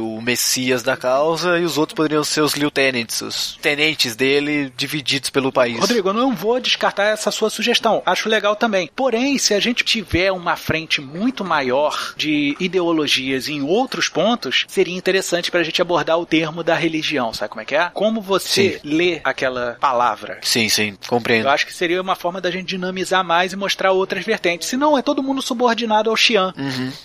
o messias da causa, e os outros poderiam ser os lieutenants, os tenentes dele, divididos pelo país. Rodrigo, eu não vou descartar essa sua sugestão. Acho legal também. Porém, se a gente tiver uma frente muito maior de ideologias em outros pontos, seria interessante pra gente abordar o termo da religião, sabe como é que é? Como você lê aquela palavra. Sim, sim, compreendo. Eu acho que seria uma forma da gente dinamizar mais e mostrar outras vertentes. Senão é todo mundo subordinado ao Xian.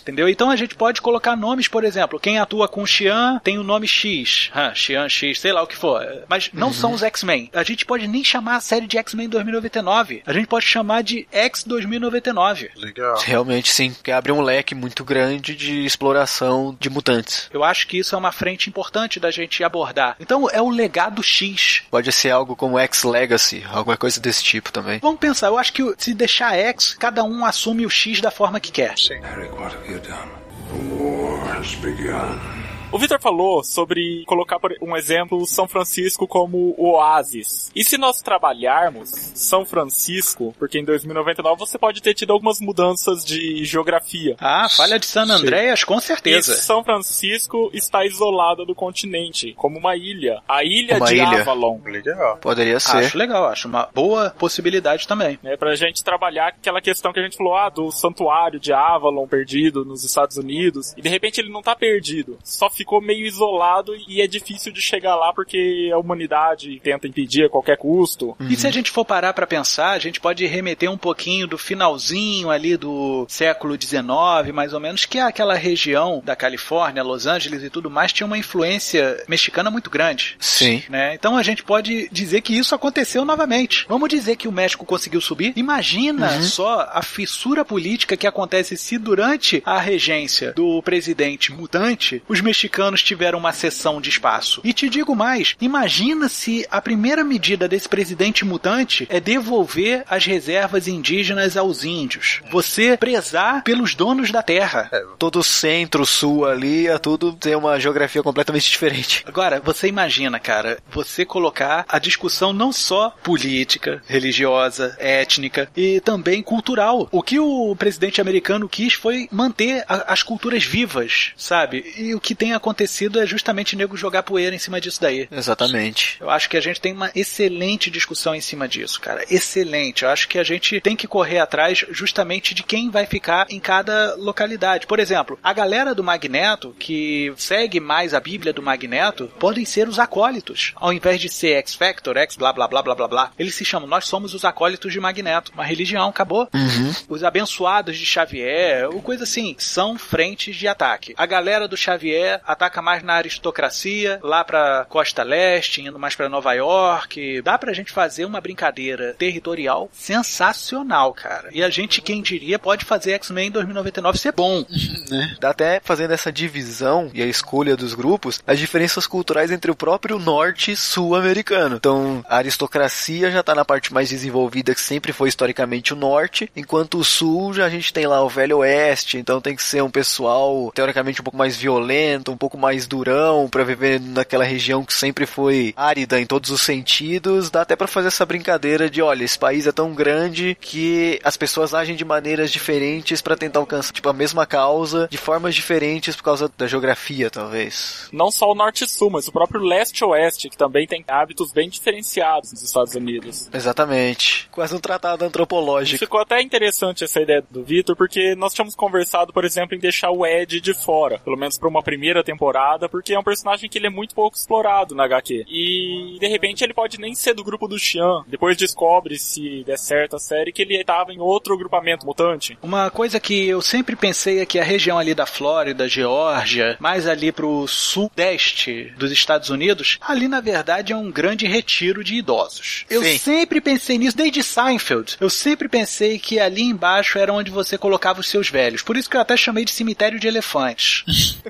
Entendeu? Então a gente pode colocar nomes, por exemplo, quem atua com Xian tem o nome X. Hã, Xian X, sei lá o que for. Mas não são os X-Men. A gente pode nem chamar a série de X-Men 2099. A gente pode chamar de X 2099. Legal. Realmente sim, porque abre um leque muito grande de exploração de mutantes. Eu acho que isso é uma frente importante da gente abordar. Então é o legado X. Pode ser algo como X-Legacy, alguma coisa desse tipo também. Vamos pensar, eu acho que se deixar X, cada um assume o X da forma que quer. Sim. Eric, what have you done? The war has begun. O Victor falou sobre colocar por um exemplo São Francisco como o oásis. E se nós trabalharmos São Francisco, porque em 2099 você pode ter tido algumas mudanças de geografia. Ah, falha de San Andreas, com E certeza. São Francisco está isolada do continente, como uma ilha. A ilha Uma de ilha. Avalon. Legal. Poderia ser. Acho legal, acho uma boa possibilidade também. né, pra gente trabalhar aquela questão que a gente falou, ah, do santuário de Avalon perdido nos Estados Unidos, e de repente ele não tá perdido, só ficou meio isolado e é difícil de chegar lá porque a humanidade tenta impedir a qualquer custo. E se a gente for parar pra pensar, a gente pode remeter um pouquinho do finalzinho ali do século XIX, mais ou menos, que é aquela região da Califórnia, Los Angeles e tudo mais, tinha uma influência mexicana muito grande. Sim. Né? Então a gente pode dizer que isso aconteceu novamente. Vamos dizer que o México conseguiu subir? Imagina só a fissura política que acontece se durante a regência do presidente mutante, os mexicanos mexicanos tiveram uma sessão de espaço. E te digo mais, imagina se a primeira medida desse presidente mutante é devolver as reservas indígenas aos índios. Você prezar pelos donos da terra. É, todo o centro, sul ali, é tudo tem uma geografia completamente diferente. Agora, você imagina, cara, você colocar a discussão não só política, religiosa, étnica e também cultural. O que o presidente americano quis foi manter a, as culturas vivas, sabe? E o que tem acontecido é justamente nego jogar poeira em cima disso daí. Exatamente. Eu acho que a gente tem uma excelente discussão em cima disso, cara. Excelente. Eu acho que a gente tem que correr atrás justamente de quem vai ficar em cada localidade. Por exemplo, a galera do Magneto, que segue mais a Bíblia do Magneto, podem ser os acólitos. Ao invés de ser X-Factor, X blá blá blá blá blá blá, eles se chamam Nós somos os acólitos de Magneto. Uma religião, acabou. Uhum. Os abençoados de Xavier, ou coisa assim, são frentes de ataque. A galera do Xavier ataca mais na aristocracia, lá pra costa leste, indo mais pra Nova York. Dá pra gente fazer uma brincadeira territorial sensacional, cara. E a gente, quem diria, pode fazer X-Men 2099 ser bom. né? Dá até fazendo essa divisão e a escolha dos grupos, as diferenças culturais entre o próprio norte e sul americano. Então, a aristocracia já tá na parte mais desenvolvida, que sempre foi historicamente o norte, enquanto o sul já a gente tem lá o velho oeste, então tem que ser um pessoal teoricamente um pouco mais violento, um pouco mais durão para viver naquela região que sempre foi árida em todos os sentidos. Dá até para fazer essa brincadeira de, olha, esse país é tão grande que as pessoas agem de maneiras diferentes para tentar alcançar tipo a mesma causa de formas diferentes por causa da geografia, talvez. Não só o norte e sul, mas o próprio leste e oeste, que também tem hábitos bem diferenciados nos Estados Unidos. Exatamente. Quase um tratado antropológico. Ficou até interessante essa ideia do Vitor, porque nós tínhamos conversado, por exemplo, em deixar o Ed de fora, pelo menos para uma primeira temporada, porque é um personagem que ele é muito pouco explorado na HQ. E de repente ele pode nem ser do grupo do Xian. Depois descobre, se der certo a série, que ele estava em outro grupamento mutante. Uma coisa que eu sempre pensei é que a região ali da Flórida, Geórgia, mais ali pro sudeste dos Estados Unidos, ali na verdade é um grande retiro de idosos. Eu Sim. sempre pensei nisso, desde Seinfeld. Eu sempre pensei que ali embaixo era onde você colocava os seus velhos. Por isso que eu até chamei de cemitério de elefantes.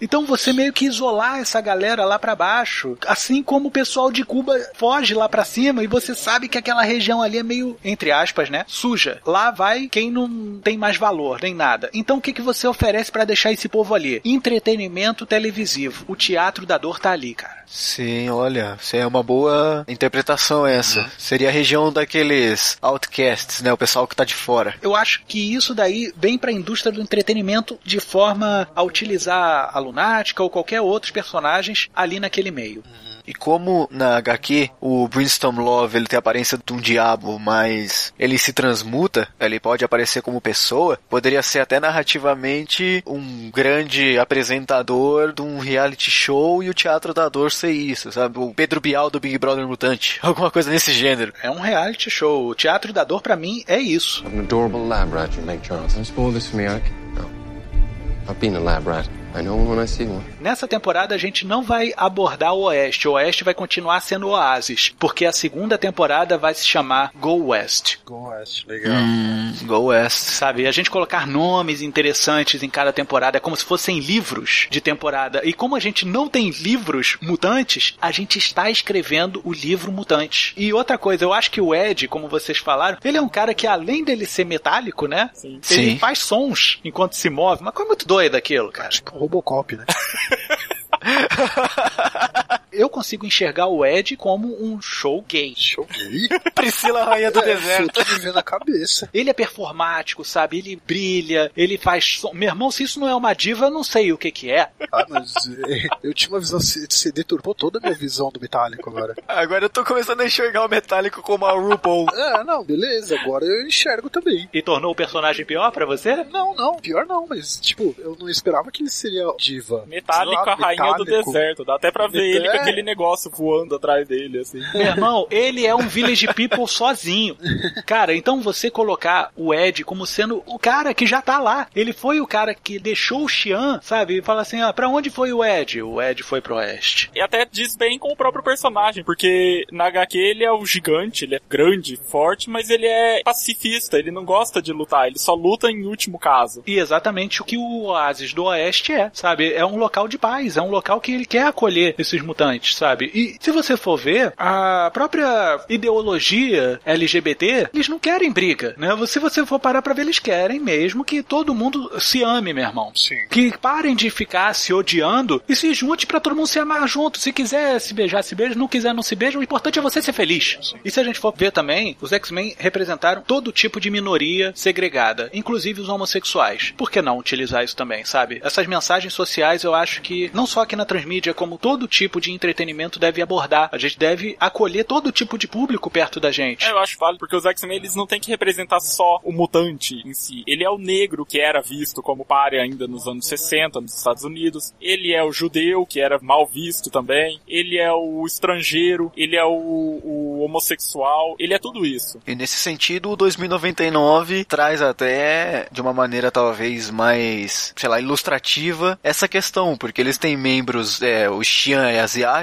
Então você meio que isolar essa galera lá pra baixo, assim como o pessoal de Cuba foge lá pra cima e você sabe que aquela região ali é meio, entre aspas, né, suja. Lá vai quem não tem mais valor, nem nada. Então o que que você oferece pra deixar esse povo ali? Entretenimento televisivo. O teatro da dor tá ali, cara. Sim, olha, isso é uma boa interpretação essa. Seria a região daqueles outcasts, né? O pessoal que tá de fora. Eu acho que isso daí vem pra indústria do entretenimento de forma a utilizar a Lunática ou qualquer outros personagens ali naquele meio. E como na HQ o Brimstone Love ele tem a aparência de um diabo, mas ele se transmuta, ele pode aparecer como pessoa, poderia ser até narrativamente um grande apresentador de um reality show e o teatro da dor ser isso, sabe? O Pedro Bial do Big Brother Mutante, alguma coisa nesse gênero. É um reality show. O teatro da dor pra mim é isso. I'm an adorable lab rat, you Lake Charles. Don't spoil this for me, Alec. No. I've been a lab rat. I know one when I see one. Nessa temporada a gente não vai abordar o Oeste. O Oeste vai continuar sendo Oasis, porque a segunda temporada vai se chamar Go West. Go West, legal. Hum, Go West. Sabe? E a gente colocar nomes interessantes em cada temporada é como se fossem livros de temporada. E como a gente não tem livros mutantes, a gente está escrevendo o livro mutante. E outra coisa, eu acho que o Ed, como vocês falaram, ele é um cara que além dele ser metálico, né? Sim. Ele Sim. faz sons enquanto se move. Uma coisa muito doida aquilo, cara. Tipo Robocop, né? Eu consigo enxergar o Ed como um show gay. Show gay. Priscila Rainha do É, Deserto. Eu tô me vendo na cabeça. Ele é performático, sabe? Ele brilha, ele faz som. Meu irmão, se isso não é uma diva, eu não sei o que que é. Ah, mas é, eu tinha uma visão. Você deturpou toda a minha visão do metálico agora. Agora eu tô começando a enxergar o metálico como a RuPaul. Ah, não, beleza. Agora eu enxergo também. E tornou o personagem pior pra você? Não, não, pior não, mas tipo, eu não esperava que ele seria diva. Metálico, lá, a rainha do deserto. Dá até pra ver ele com É, aquele negócio voando atrás dele, assim. Meu irmão, ele é um village people sozinho. Cara, então você colocar o Ed como sendo o cara que já tá lá. Ele foi o cara que deixou o Xian, sabe? E fala assim: ah, pra onde foi o Ed? O Ed foi pro oeste. E até diz bem com o próprio personagem, porque na HQ ele é o gigante, ele é grande, forte, mas ele é pacifista, ele não gosta de lutar, ele só luta em último caso. E exatamente o que o Oasis do Oeste é, sabe? É um local de paz, é um local que ele quer acolher esses mutantes, sabe? E se você for ver, a própria ideologia LGBT, eles não querem briga, né? Se você for parar pra ver, eles querem mesmo que todo mundo se ame, meu irmão. Sim. Que parem de ficar se odiando e se junte pra todo mundo se amar junto. Se quiser se beijar, se beija. Não quiser, não se beija. O importante é você ser feliz. E se a gente for ver também, os X-Men representaram todo tipo de minoria segregada, inclusive os homossexuais. Por que não utilizar isso também, sabe? Essas mensagens sociais eu acho que, não só aqui na Transmídia, como todo tipo de entretenimento deve abordar. A gente deve acolher todo tipo de público perto da gente. É, eu acho válido, porque os X-Men eles não têm que representar só o mutante em si. Ele é o negro que era visto como pare ainda nos anos 60 nos Estados Unidos. Ele é o judeu que era mal visto também. Ele é o estrangeiro. Ele é o, o homossexual. Ele é tudo isso. E nesse sentido, o 2099 traz até, de uma maneira talvez mais, sei lá, ilustrativa, essa questão, porque eles têm membros, é, o Xian é asiático,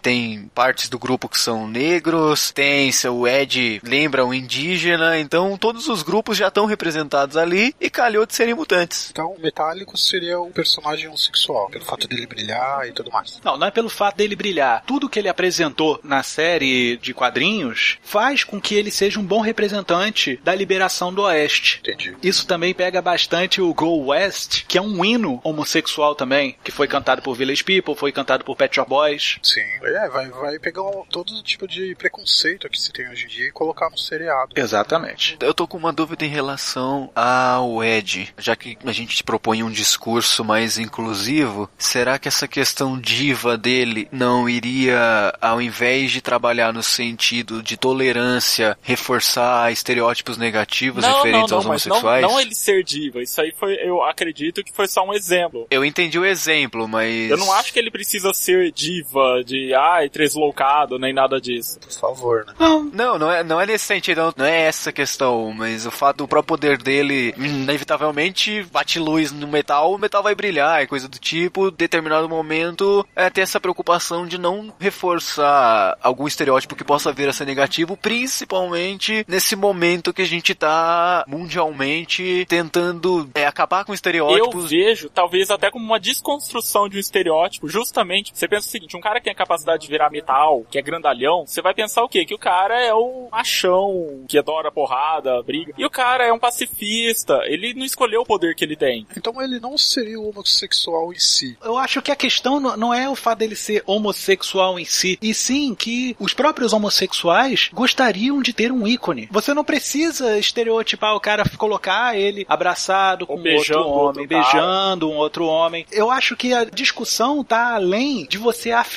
tem partes do grupo que são negros, tem seu Ed lembra um indígena, então todos os grupos já estão representados ali e calhou de serem mutantes. Então, o Metálico seria o personagem homossexual, pelo fato dele brilhar e tudo mais. Não, não é pelo fato dele brilhar. Tudo que ele apresentou na série de quadrinhos faz com que ele seja um bom representante da liberação do Oeste. Entendi. Isso também pega bastante o Go West, que é um hino homossexual também, que foi cantado por Village People, foi cantado por Pet Shop Boys. Sim. É, vai, vai pegar um- todo tipo de preconceito que se tem hoje em dia e colocar no seriado. Exatamente. Eu tô com uma dúvida em relação ao Ed, já que a gente propõe um discurso mais inclusivo, será que essa questão diva dele não iria, ao invés de trabalhar no sentido de tolerância, reforçar estereótipos negativos referentes aos mas não, homossexuais? não ele ser diva. Isso aí foi, eu acredito que foi só um exemplo. Eu entendi o exemplo, mas. Eu não acho que ele precisa ser diva de, ai, tresloucado, nem nada disso. Por favor, né? Não, não é, não é nesse sentido, não é essa questão, mas o fato do próprio poder dele, inevitavelmente, bate luz no metal, o metal vai brilhar e coisa do tipo, determinado momento, é ter essa preocupação de não reforçar algum estereótipo que possa vir a ser negativo, principalmente nesse momento que a gente tá mundialmente tentando é, acabar com Eu estereótipos. vejo, talvez até como uma desconstrução de um estereótipo, justamente, você pensa o seguinte, um cara que tem a capacidade de virar metal, que é grandalhão, você vai pensar o quê? Que o cara é o machão, que adora porrada, briga. E o cara é um pacifista, ele não escolheu o poder que ele tem. Então ele não seria o homossexual em si. Eu acho que a questão não- é o fato dele ser homossexual em si, e sim que os próprios homossexuais gostariam de ter um ícone. Você não precisa estereotipar o cara, colocar ele abraçado com Ou um beijando outro outro homem, cara. beijando um outro homem. Eu acho que a discussão tá além de você afirmar,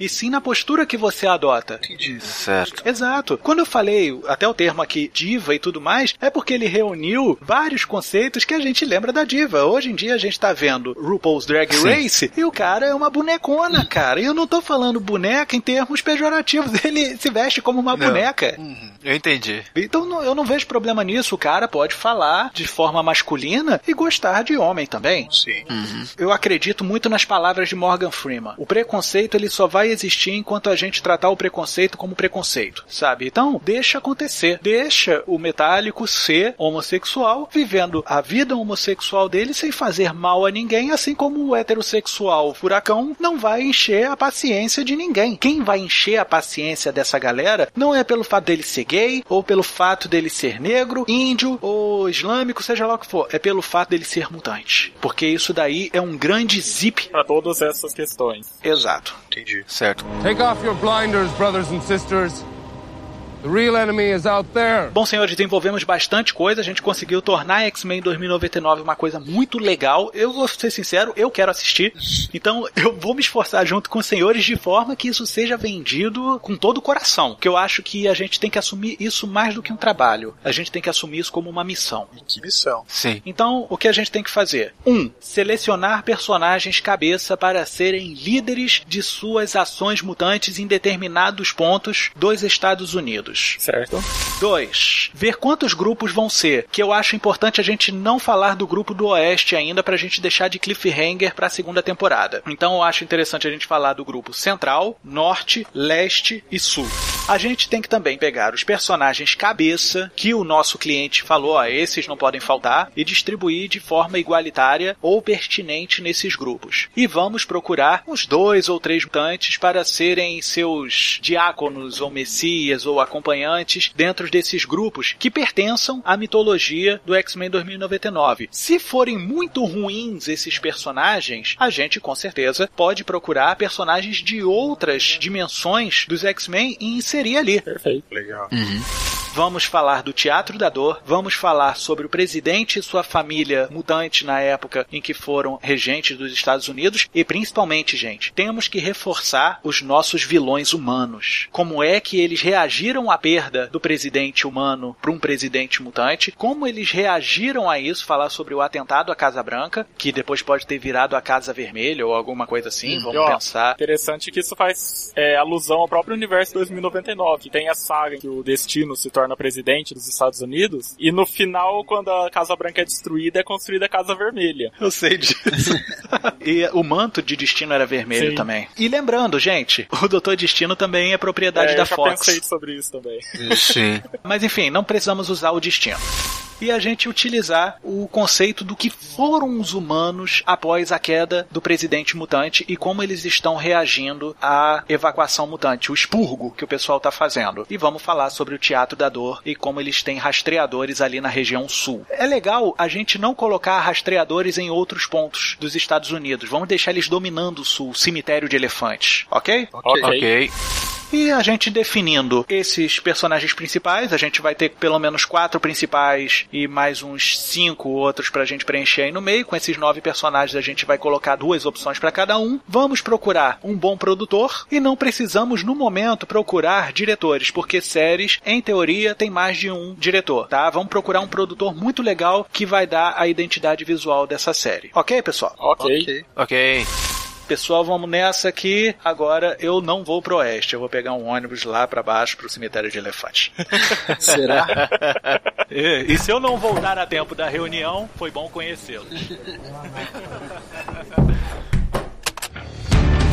e sim na postura que você adota. Entendi. Certo. Exato. Quando eu falei até o termo aqui diva e tudo mais, é porque ele reuniu vários conceitos que a gente lembra da diva. Hoje em dia a gente tá vendo RuPaul's Drag Sim. Race e o cara é uma bonecona, cara. E eu não tô falando boneca em termos pejorativos. Ele se veste como uma Não. boneca. Eu entendi. Então eu não vejo problema nisso. O cara pode falar de forma masculina e gostar de homem também. Sim. Eu acredito muito nas palavras de Morgan Freeman. O preconceito ele só vai existir enquanto a gente tratar o preconceito como preconceito, sabe? Então, deixa acontecer. Deixa o metálico ser homossexual, vivendo a vida homossexual dele sem fazer mal a ninguém, assim como o heterossexual furacão não vai encher a paciência de ninguém. Quem vai encher a paciência dessa galera não é pelo fato dele ser gay, ou pelo fato dele ser negro, índio ou islâmico, seja lá o que for. É pelo fato dele ser mutante. Porque isso daí é um grande zip. Pra todas essas questões. Exato. Entendi. Certo. Take off your blinders, brothers and sisters. Bom, senhores, desenvolvemos bastante coisa. A gente conseguiu tornar X-Men 2099 uma coisa muito legal. Eu vou ser sincero, eu quero assistir. Então, eu vou me esforçar junto com os senhores de forma que isso seja vendido com todo o coração. Porque eu acho que a gente tem que assumir isso mais do que um trabalho. A gente tem que assumir isso como uma missão. Que missão. Sim. Então, o que a gente tem que fazer? Um, selecionar personagens cabeça para serem líderes de suas ações mutantes em determinados pontos dos Estados Unidos. Certo. 2. Ver quantos grupos vão ser, que eu acho importante a gente não falar do grupo do Oeste ainda pra gente deixar de cliffhanger pra segunda temporada. Então eu acho interessante a gente falar do grupo Central, Norte, Leste e Sul. A gente tem que também pegar os personagens cabeça que o nosso cliente falou, ó, esses não podem faltar, e distribuir de forma igualitária ou pertinente nesses grupos. E vamos procurar uns dois ou três mutantes para serem seus diáconos ou messias ou acompanhantes dentro desses grupos que pertençam à mitologia do X-Men 2099. Se forem muito ruins esses personagens, a gente com certeza pode procurar personagens de outras dimensões dos X-Men e inserir ali. Perfeito. Legal. Vamos falar do Teatro da Dor, vamos falar sobre o presidente e sua família mutante na época em que foram regentes dos Estados Unidos e principalmente, gente, temos que reforçar os nossos vilões humanos. Como é que eles reagiram à perda do presidente humano para um presidente mutante? Como eles reagiram a isso? Falar sobre o atentado à Casa Branca, que depois pode ter virado a Casa Vermelha ou alguma coisa assim, vamos E, ó, pensar. Interessante que isso faz é, alusão ao próprio universo 2099, que tem a saga que o Destino se torna presidente dos Estados Unidos, e no final, quando a Casa Branca é destruída, é construída a Casa Vermelha. Eu sei disso. e o manto de destino era vermelho Sim. também. E lembrando, gente, o Doutor Destino também é propriedade É, da eu já Fox. pensei sobre isso também. Sim. Mas enfim, não precisamos usar o destino. E a gente utilizar o conceito do que foram os humanos após a queda do presidente mutante e como eles estão reagindo à evacuação mutante, o expurgo que o pessoal está fazendo. E vamos falar sobre o Teatro da Dor e como eles têm rastreadores ali na região sul. É legal a gente não colocar rastreadores em outros pontos dos Estados Unidos. Vamos deixar eles dominando o sul, cemitério de elefantes, ok? Ok. Ok. E a gente definindo esses personagens principais, a gente vai ter pelo menos quatro principais e mais uns cinco outros pra gente preencher aí no meio. Com esses nove personagens, a gente vai colocar duas opções pra cada um. Vamos procurar um bom produtor e não precisamos, no momento, procurar diretores, porque séries, em teoria, tem mais de um diretor, tá? Vamos procurar um produtor muito legal que vai dar a identidade visual dessa série. Ok, pessoal? Ok. Ok. Ok. Pessoal, vamos nessa aqui. Agora eu não vou pro oeste. Eu vou pegar um ônibus lá pra baixo pro cemitério de elefante. Será? e, e se eu não voltar a tempo da reunião, foi bom conhecê-los.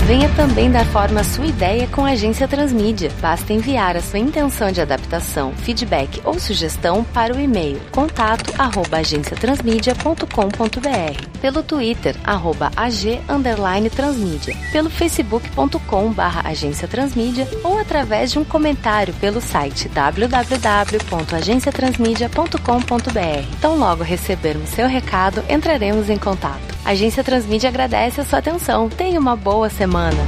Venha também dar forma à sua ideia com a Agência Transmídia. Basta enviar a sua intenção de adaptação, feedback ou sugestão para o e-mail contato@agenciatransmedia.com.br, pelo Twitter arroba ag transmídia, pelo facebook.com barra agência transmídia ou através de um comentário pelo site www.agenciatransmedia.com.br. Então logo recebermos seu recado, entraremos em contato. A Agência Transmídia agradece a sua atenção. Tenha uma boa semana.